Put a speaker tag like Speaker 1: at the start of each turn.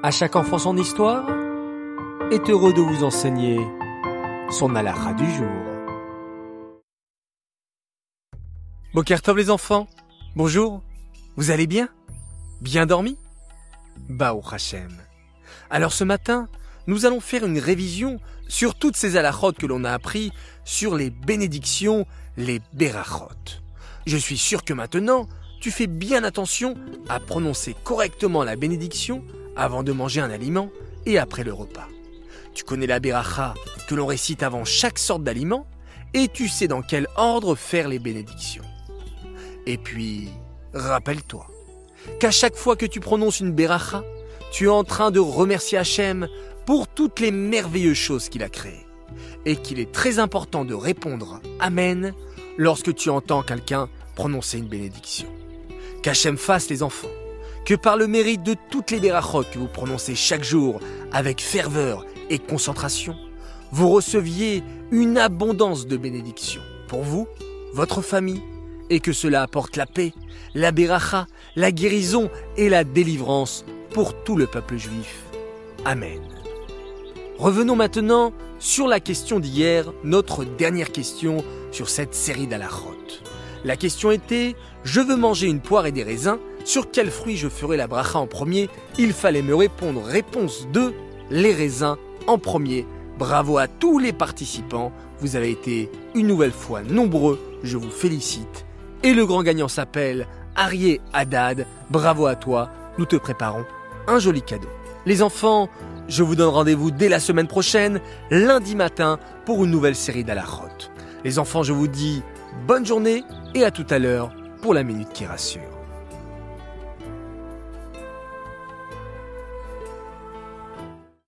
Speaker 1: À chaque enfant son histoire est heureux de vous enseigner son alara du jour. Bokertov les enfants, bonjour, vous allez bien? Bien dormi? Bao Hachem. Alors ce matin, nous allons faire une révision sur toutes ces alachot que l'on a appris sur les bénédictions, les berachot. Je suis sûr que maintenant, tu fais bien attention à prononcer correctement la bénédiction avant de manger un aliment et après le repas. Tu connais la beracha que l'on récite avant chaque sorte d'aliment et tu sais dans quel ordre faire les bénédictions. Et puis, rappelle-toi qu'à chaque fois que tu prononces une beracha, tu es en train de remercier Hachem pour toutes les merveilleuses choses qu'il a créées et qu'il est très important de répondre Amen lorsque tu entends quelqu'un prononcer une bénédiction. Qu'Hachem fasse les enfants, que par le mérite de toutes les berachot que vous prononcez chaque jour avec ferveur et concentration, vous receviez une abondance de bénédictions pour vous, votre famille, et que cela apporte la paix, la beracha, la guérison et la délivrance pour tout le peuple juif. Amen. Revenons maintenant sur la question d'hier, notre dernière question sur cette série d'alachot. La question était Je veux manger une poire et des raisins, sur quel fruit je ferai la bracha en premier Il fallait me répondre réponse 2 les raisins en premier. Bravo à tous les participants, vous avez été une nouvelle fois nombreux, je vous félicite. Et le grand gagnant s'appelle Arié Haddad, bravo à toi, nous te préparons un joli cadeau. Les enfants, je vous donne rendez-vous dès la semaine prochaine, lundi matin, pour une nouvelle série d'Alachot. Les enfants, je vous dis bonne journée et à tout à l'heure pour la minute qui rassure.